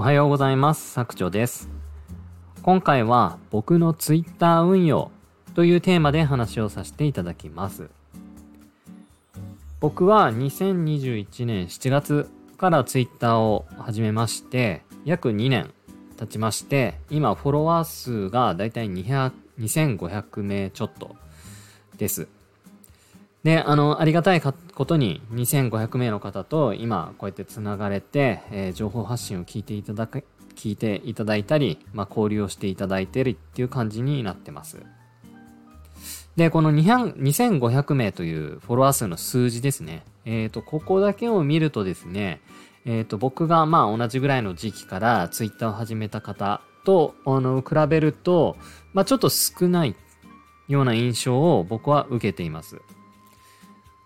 おはようございます。作長です。今回は僕のツイッター運用というテーマで話をさせていただきます。僕は2021年7月からツイッターを始めまして、約2年経ちまして、今フォロワー数がだいたい2500名ちょっとです。で、あの、ありがたいことに2500名の方と今こうやってつながれて、えー情報発信を聞いていただく、聞いていただいたり、まあ、交流をしていただいてるっていう感じになってます。で、この2500名というフォロワー数の数字ですね。えっ、と、ここだけを見るとですね、えっ、と、僕がまあ同じぐらいの時期からツイッターを始めた方と、あの、比べると、まあちょっと少ないような印象を僕は受けています。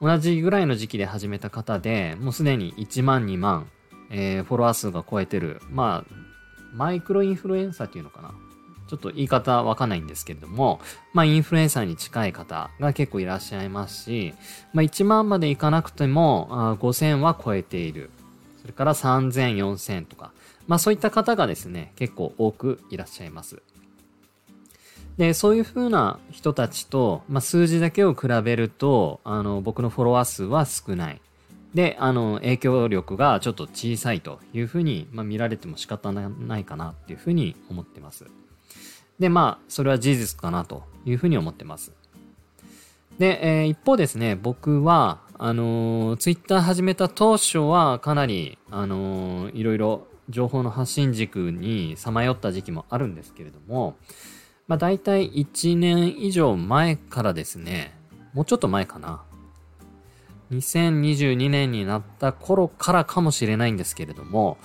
同じぐらいの時期で始めた方で、もうすでに1万2万、えーフォロワー数が超えてる、まあ、マイクロインフルエンサーっていうのかな。ちょっと言い方わかんないんですけれども、まあインフルエンサーに近い方が結構いらっしゃいますし、まあ1万までいかなくても5000は超えている。それから3000、4000とか、まあそういった方がですね、結構多くいらっしゃいます。で、そういう風な人たちと、まあ、数字だけを比べると、あの、僕のフォロワー数は少ない。で、あの、影響力がちょっと小さいという風に、まあ、見られても仕方ないかなっていう風に思ってます。で、まあ、それは事実かなという風に思ってます。で、えー一方ですね、僕は、あのー、ツイッター始めた当初はかなり、あのーいろいろ情報の発信軸にさまよった時期もあるんですけれども、まあ大体1年以上前からですね、もうちょっと前かな。2022年になった頃からかもしれないんですけれども、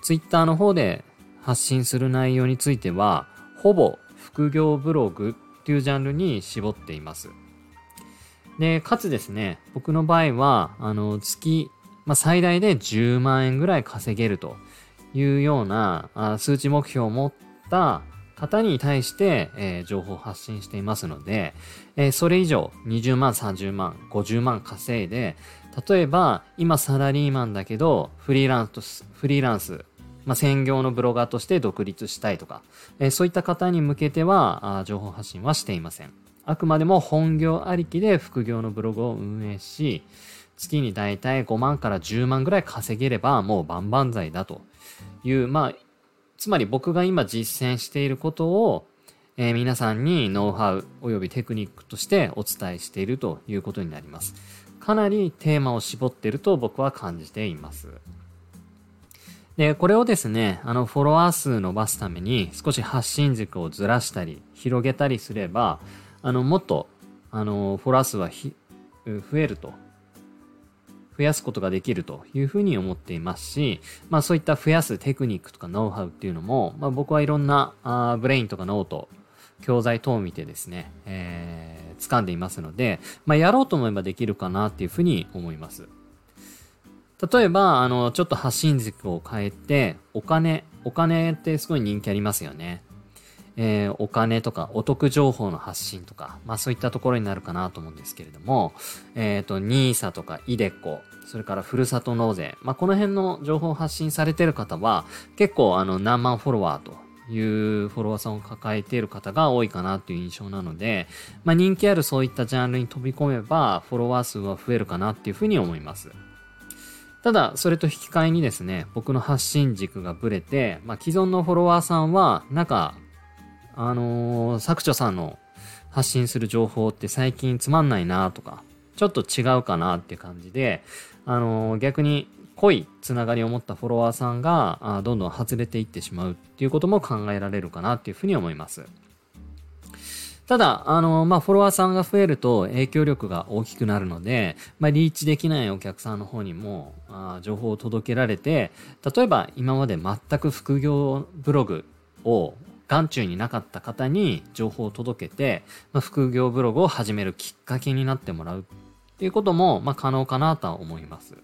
ツイッターの方で発信する内容については、ほぼ副業ブログっていうジャンルに絞っています。で、かつですね、僕の場合は、あの、月、まあ、最大で10万円ぐらい稼げるというようなあ数値目標を持った方に対して、えー情報を発信していますので、えーそれ以上20万、30万、50万稼いで、例えば今サラリーマンだけどフリーランス、フリーランス、まあ、専業のブロガーとして独立したいとか、えーそういった方に向けてはあ情報発信はしていません。あくまでも本業ありきで副業のブログを運営し、月にだいたい5万から10万ぐらい稼げればもう万々歳だという、まあ、つまり僕が今実践していることを、えー皆さんにノウハウおよびテクニックとしてお伝えしているということになります。かなりテーマを絞っていると僕は感じています。で、これをですね、あの、フォロワー数伸ばすために少し発信軸をずらしたり、広げたりすれば、あの、もっと、あの、フォロワー数はひ増えると増やすことができるというふうに思っていますし、まあそういった増やすテクニックとかノウハウっていうのも、まあ僕はいろんなあブレインとかノート、教材等を見てですね、えー、掴んでいますので、まあやろうと思えばできるかなっていうふうに思います。例えば、あの、ちょっと発信軸を変えて、お金、お金ってすごい人気ありますよね。えーお金とかお得情報の発信とか、まあそういったところになるかなと思うんですけれども、えっ、と、NISA とか iDeCo、それからふるさと納税、まあこの辺の情報を発信されている方は、結構あの何万フォロワーというフォロワーさんを抱えている方が多いかなという印象なので、まあ人気あるそういったジャンルに飛び込めば、フォロワー数は増えるかなっていうふうに思います。ただ、それと引き換えにですね、僕の発信軸がブレて、まあ既存のフォロワーさんは、なんか、あのー作長さんの発信する情報って最近つまんないなとか、ちょっと違うかなっていう感じで、あの逆に濃いつながりを持ったフォロワーさんがあどんどん外れていってしまうっていうことも考えられるかなっていうふうに思います。ただ、あの、まあ、フォロワーさんが増えると影響力が大きくなるので、まあ、リーチできないお客さんの方にも、あ情報を届けられて、例えば今まで全く副業ブログを眼中になかった方に情報を届けて、まあ、副業ブログを始めるきっかけになってもらうっていうことも、まあ、可能かなとは思います。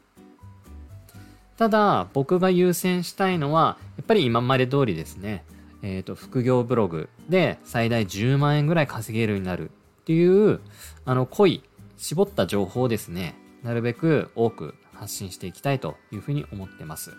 ただ、僕が優先したいのは、やっぱり今まで通りですね、えっ、と、副業ブログで最大10万円ぐらい稼げるようになるっていう、あの、濃い、絞った情報をですね、なるべく多く発信していきたいというふうに思ってます。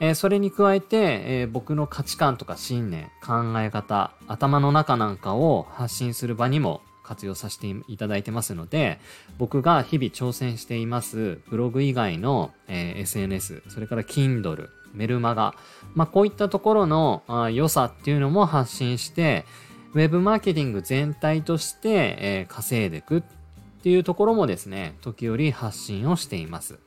えー、それに加えて、えー、僕の価値観とか信念、考え方、頭の中なんかを発信する場にも活用させていただいてますので、僕が日々挑戦していますブログ以外の、えー、SNS、それから Kindle、メルマガ、まあ、こういったところのあ良さっていうのも発信して、ウェブマーケティング全体として、えー、稼いでいくっていうところもですね、時折発信をしています。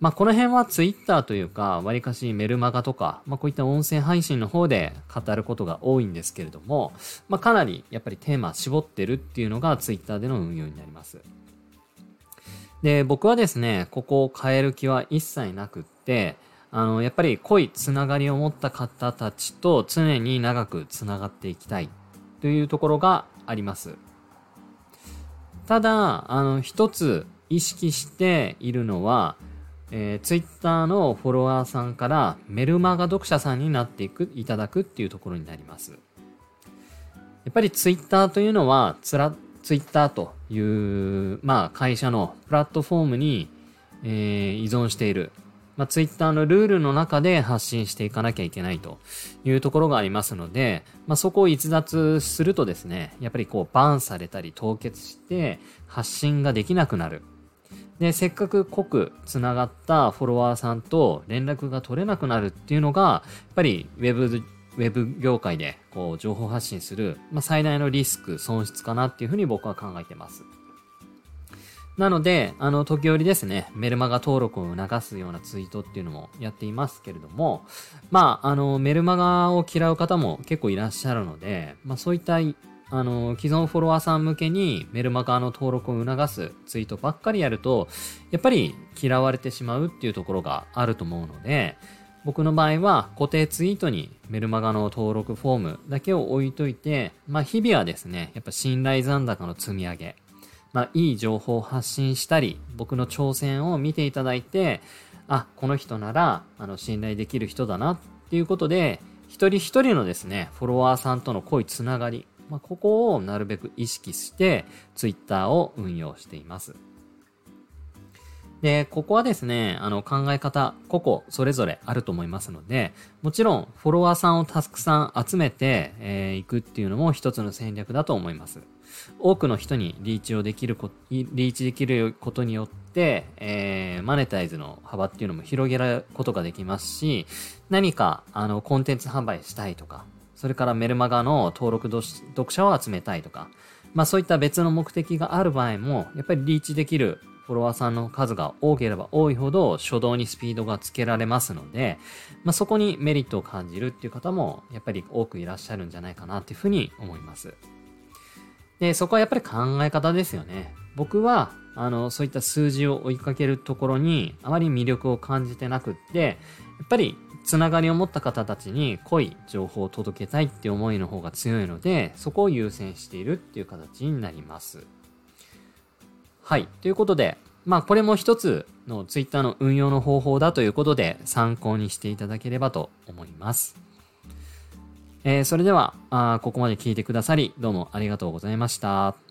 まあ、この辺はツイッターというか、わりかしメルマガとか、まあ、こういった音声配信の方で語ることが多いんですけれども、まあ、かなりやっぱりテーマ絞ってるっていうのがツイッターでの運用になります。で、僕はですね、ここを変える気は一切なくって、あの、やっぱり濃いつながりを持った方たちと常に長くつながっていきたいというところがあります。ただ、あの、一つ意識しているのは、えー、ツイッターのフォロワーさんからメルマガ読者さんになっていく、いただくっていうところになります。やっぱりツイッターというのは、つら、ツイッターという、まあ会社のプラットフォームに、えー、依存している。まあ、ツイッターのルールの中で発信していかなきゃいけないというところがありますので、まあ、そこを逸脱するとですね、やっぱりこうバンされたり凍結して発信ができなくなる。で、せっかく濃く繋がったフォロワーさんと連絡が取れなくなるっていうのが、やっぱりウェブ、ウェブ業界でこう情報発信する、まあ、最大のリスク、損失かなっていうふうに僕は考えてます。なので、あの、時折ですね、メルマガ登録を促すようなツイートっていうのもやっていますけれども、まあ、あの、メルマガを嫌う方も結構いらっしゃるので、まあそういったあの、既存フォロワーさん向けにメルマガの登録を促すツイートばっかりやると、やっぱり嫌われてしまうっていうところがあると思うので、僕の場合は固定ツイートにメルマガの登録フォームだけを置いといて、まあ日々はですね、やっぱ信頼残高の積み上げ、まあいい情報を発信したり、僕の挑戦を見ていただいて、あ、この人なら、あの、信頼できる人だなっていうことで、一人一人のですね、フォロワーさんとの濃いつながり、まあ、ここをなるべく意識して Twitter を運用しています。で、ここはですね、あの考え方、個々それぞれあると思いますので、もちろんフォロワーさんをたくさん集めてい、えー、くっていうのも一つの戦略だと思います。多くの人にリーチをできるこ、リーチできることによって、えー、マネタイズの幅っていうのも広げることができますし、何か、あの、コンテンツ販売したいとか、それからメルマガの登録読者を集めたいとか、まあそういった別の目的がある場合も、やっぱりリーチできるフォロワーさんの数が多ければ多いほど初動にスピードがつけられますので、まあそこにメリットを感じるっていう方もやっぱり多くいらっしゃるんじゃないかなっていうふうに思います。で、そこはやっぱり考え方ですよね。僕は、あの、そういった数字を追いかけるところにあまり魅力を感じてなくって、やっぱりつながりを持った方たちに濃い情報を届けたいって思いの方が強いので、そこを優先しているっていう形になります。はい。ということで、まあこれも一つの Twitter の運用の方法だということで参考にしていただければと思います。えー、それではあ、ここまで聞いてくださりどうもありがとうございました。